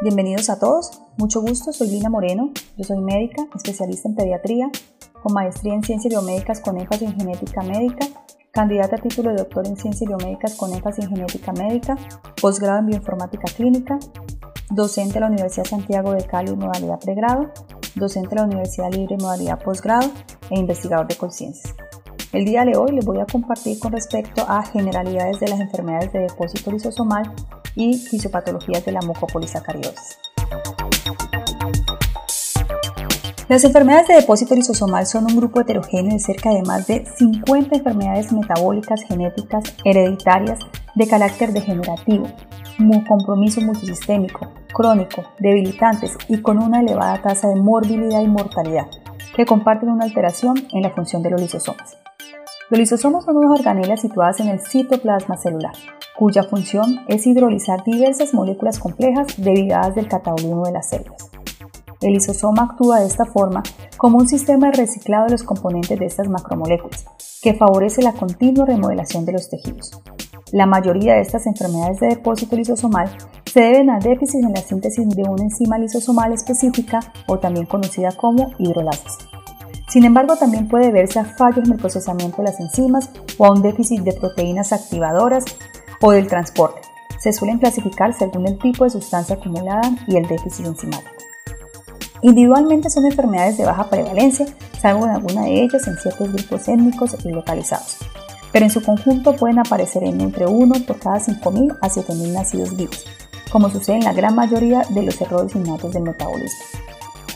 Bienvenidos a todos, mucho gusto, soy Lina Moreno, yo soy médica, especialista en pediatría, con maestría en ciencias biomédicas con énfasis en genética médica, candidata a título de doctor en ciencias biomédicas con énfasis en genética médica, posgrado en bioinformática clínica, docente de la Universidad Santiago de Cali modalidad pregrado, docente de la Universidad Libre modalidad posgrado e investigador de conciencias. El día de hoy les voy a compartir con respecto a generalidades de las enfermedades de depósito lisosomal y fisiopatologías de la mucopolisacaridosis. Las enfermedades de depósito lisosomal son un grupo heterogéneo de cerca de más de 50 enfermedades metabólicas genéticas hereditarias de carácter degenerativo, compromiso multisistémico, crónico, debilitantes y con una elevada tasa de morbilidad y mortalidad, que comparten una alteración en la función de los lisosomas. Los lisosomas son unas organelas situadas en el citoplasma celular, cuya función es hidrolizar diversas moléculas complejas derivadas del catabolismo de las células. El lisosoma actúa de esta forma como un sistema de reciclado de los componentes de estas macromoléculas, que favorece la continua remodelación de los tejidos. La mayoría de estas enfermedades de depósito lisosomal se deben a déficit en la síntesis de una enzima lisosomal específica o también conocida como hidrolasis. Sin embargo, también puede verse a fallos en el procesamiento de las enzimas o a un déficit de proteínas activadoras o del transporte. Se suelen clasificar según el tipo de sustancia acumulada y el déficit enzimático. Individualmente son enfermedades de baja prevalencia, salvo en alguna de ellas en ciertos grupos étnicos y localizados, pero en su conjunto pueden aparecer en entre 1 por cada 5.000 a 7.000 nacidos vivos, como sucede en la gran mayoría de los errores innatos del metabolismo.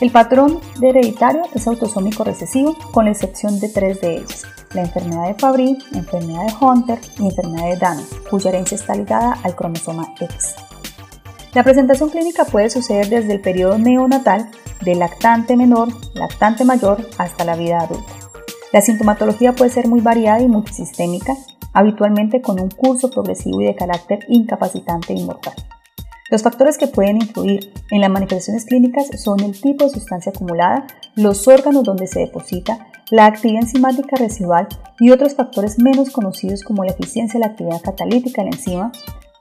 El patrón de hereditario es autosómico recesivo, con la excepción de tres de ellos, la enfermedad de Fabry, enfermedad de Hunter y enfermedad de Danon, cuya herencia está ligada al cromosoma X. La presentación clínica puede suceder desde el periodo neonatal, de lactante menor, lactante mayor, hasta la vida adulta. La sintomatología puede ser muy variada y multisistémica, habitualmente con un curso progresivo y de carácter incapacitante y mortal. Los factores que pueden influir en las manifestaciones clínicas son el tipo de sustancia acumulada, los órganos donde se deposita, la actividad enzimática residual y otros factores menos conocidos como la eficiencia de la actividad catalítica de la enzima,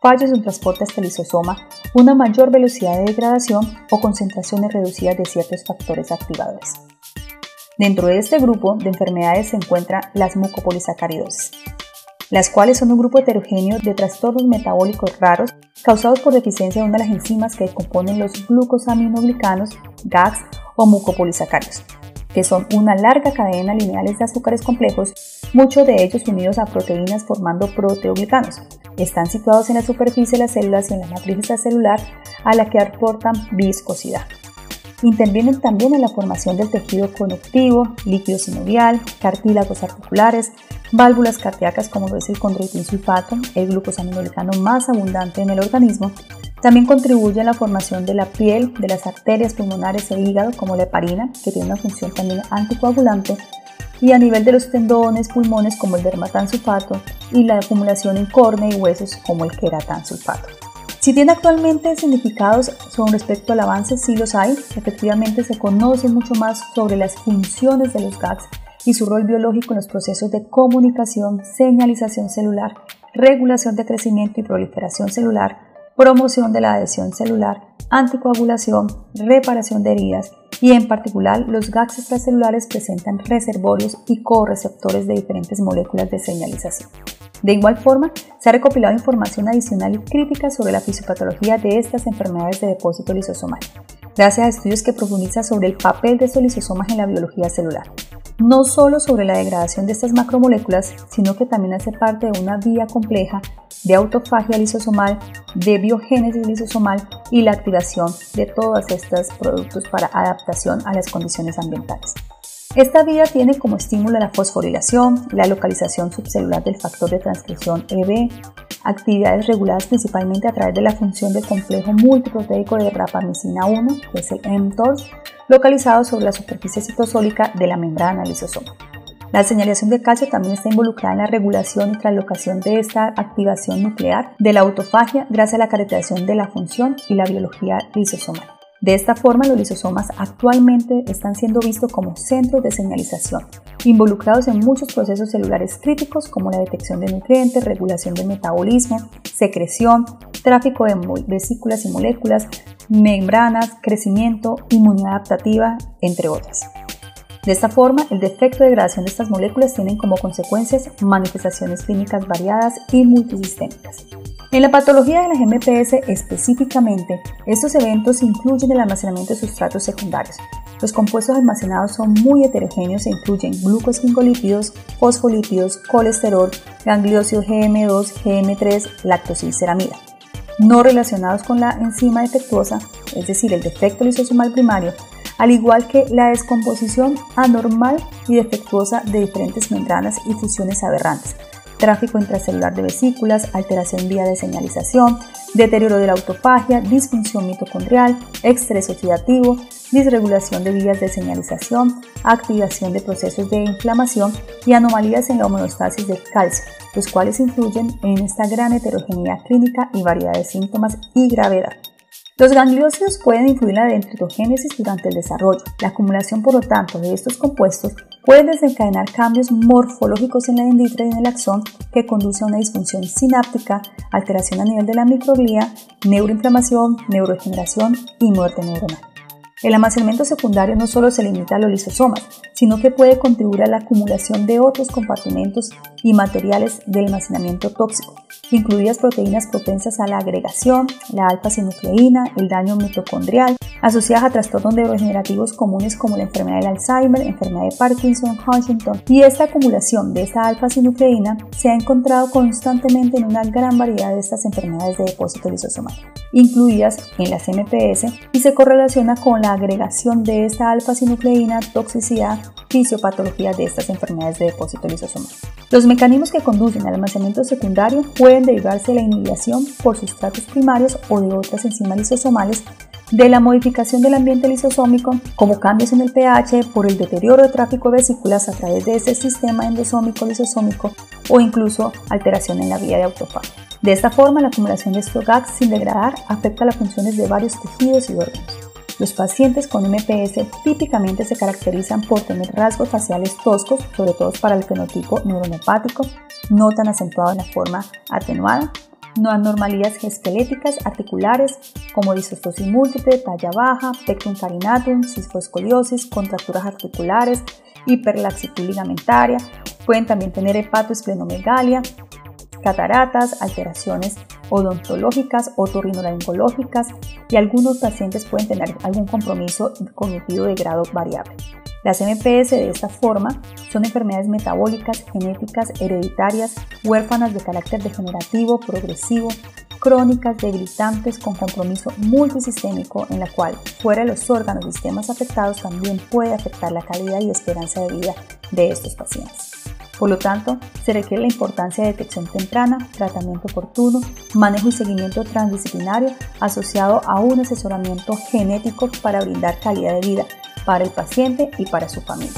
fallos en transporte hasta el lisosoma, una mayor velocidad de degradación o concentraciones reducidas de ciertos factores activadores. Dentro de este grupo de enfermedades se encuentran las mucopolisacaridosis, las cuales son un grupo heterogéneo de trastornos metabólicos raros causados por deficiencia de una de las enzimas que componen los glucosaminoglicanos, GAGs o mucopolisacáridos, que son una larga cadena lineales de azúcares complejos, muchos de ellos unidos a proteínas formando proteoglicanos. Están situados en la superficie de las células y en la matriz celular a la que aportan viscosidad. Intervienen también en la formación del tejido conectivo, líquido sinovial, cartílagos articulares, válvulas cardíacas como lo es el condroitin sulfato, el glucosaminolicano más abundante en el organismo. También contribuye a la formación de la piel, de las arterias pulmonares e hígado como la heparina, que tiene una función también anticoagulante, y a nivel de los tendones, pulmones como el dermatansulfato y la acumulación en córnea y huesos como el queratansulfato. Si tiene actualmente significados con respecto al avance, sí los hay. Efectivamente se conoce mucho más sobre las funciones de los GAGs y su rol biológico en los procesos de comunicación, señalización celular, regulación de crecimiento y proliferación celular, promoción de la adhesión celular, anticoagulación, reparación de heridas y en particular los GAGs extracelulares presentan reservorios y co-receptores de diferentes moléculas de señalización. De igual forma, se ha recopilado información adicional y crítica sobre la fisiopatología de estas enfermedades de depósito lisosomal, gracias a estudios que profundizan sobre el papel de estos lisosomas en la biología celular, no solo sobre la degradación de estas macromoléculas, sino que también hace parte de una vía compleja de autofagia lisosomal, de biogénesis lisosomal y la activación de todos estos productos para adaptación a las condiciones ambientales. Esta vía tiene como estímulo la fosforilación, la localización subcelular del factor de transcripción EB, actividades reguladas principalmente a través de la función del complejo multiproteico de rapamicina 1, que es el mTOR, localizado sobre la superficie citosólica de la membrana lisosoma. La señalización de calcio también está involucrada en la regulación y translocación de esta activación nuclear de la autofagia gracias a la caracterización de la función y la biología lisosomal. De esta forma, los lisosomas actualmente están siendo vistos como centros de señalización, involucrados en muchos procesos celulares críticos como la detección de nutrientes, regulación del metabolismo, secreción, tráfico de vesículas y moléculas, membranas, crecimiento, inmunidad adaptativa, entre otras. De esta forma, el defecto de degradación de estas moléculas tienen como consecuencias manifestaciones clínicas variadas y multisistémicas. En la patología de las MPS específicamente, estos eventos incluyen el almacenamiento de sustratos secundarios. Los compuestos almacenados son muy heterogéneos e incluyen glucosfingolípidos, fosfolípidos, colesterol, gangliósidos GM2, GM3, lactosilceramida. No relacionados con la enzima defectuosa, es decir, el defecto lisosomal primario, al igual que la descomposición anormal y defectuosa de diferentes membranas y fusiones aberrantes, tráfico intracelular de vesículas, alteración vía de señalización, deterioro de la autofagia, disfunción mitocondrial, estrés oxidativo, disregulación de vías de señalización, activación de procesos de inflamación y anomalías en la homeostasis del calcio, los cuales influyen en esta gran heterogeneidad clínica y variedad de síntomas y gravedad. Los gangliósidos pueden influir en la dendritogénesis durante el desarrollo. La acumulación, por lo tanto, de estos compuestos puede desencadenar cambios morfológicos en la dendrita y en el axón que conduce a una disfunción sináptica, alteración a nivel de la microglía, neuroinflamación, neurodegeneración y muerte neuronal. El almacenamiento secundario no solo se limita a los lisosomas, sino que puede contribuir a la acumulación de otros compartimentos y materiales de almacenamiento tóxico, incluidas proteínas propensas a la agregación, la alfa-sinucleína, el daño mitocondrial, asociadas a trastornos neurodegenerativos comunes como la enfermedad del Alzheimer, enfermedad de Parkinson, Huntington. Y esta acumulación de esta alfa-sinucleína se ha encontrado constantemente en una gran variedad de estas enfermedades de depósito lisosomal, incluidas en las MPS, y se correlaciona con la agregación de esta alfa-sinucleína, toxicidad, fisiopatología de estas enfermedades de depósito lisosomal. Los mecanismos que conducen al almacenamiento secundario pueden derivarse de la inhibición por sustratos primarios o de otras enzimas lisosomales, de la modificación del ambiente lisosómico, como cambios en el pH por el deterioro de tráfico de vesículas a través de ese sistema endosómico lisosómico o incluso alteración en la vía de autofagia. De esta forma, la acumulación de estos GAGs sin degradar afecta las funciones de varios tejidos y órganos. Los pacientes con MPS típicamente se caracterizan por tener rasgos faciales toscos, sobre todo para el fenotipo neuronopático, no tan acentuado en la forma atenuada, no anormalidades esqueléticas articulares como disostosis múltiple, talla baja, pectum carinatum, cisfoscoliosis, contracturas articulares, hiperlaxitud ligamentaria, pueden también tener hepatoesplenomegalia, cataratas, alteraciones odontológicas, otorrinolaringológicas y algunos pacientes pueden tener algún compromiso cognitivo de grado variable. Las MPS de esta forma son enfermedades metabólicas, genéticas, hereditarias, huérfanas de carácter degenerativo, progresivo, crónicas, debilitantes, con compromiso multisistémico en la cual, fuera de los órganos y sistemas afectados, también puede afectar la calidad y esperanza de vida de estos pacientes. Por lo tanto, se requiere la importancia de detección temprana, tratamiento oportuno, manejo y seguimiento transdisciplinario asociado a un asesoramiento genético para brindar calidad de vida para el paciente y para su familia.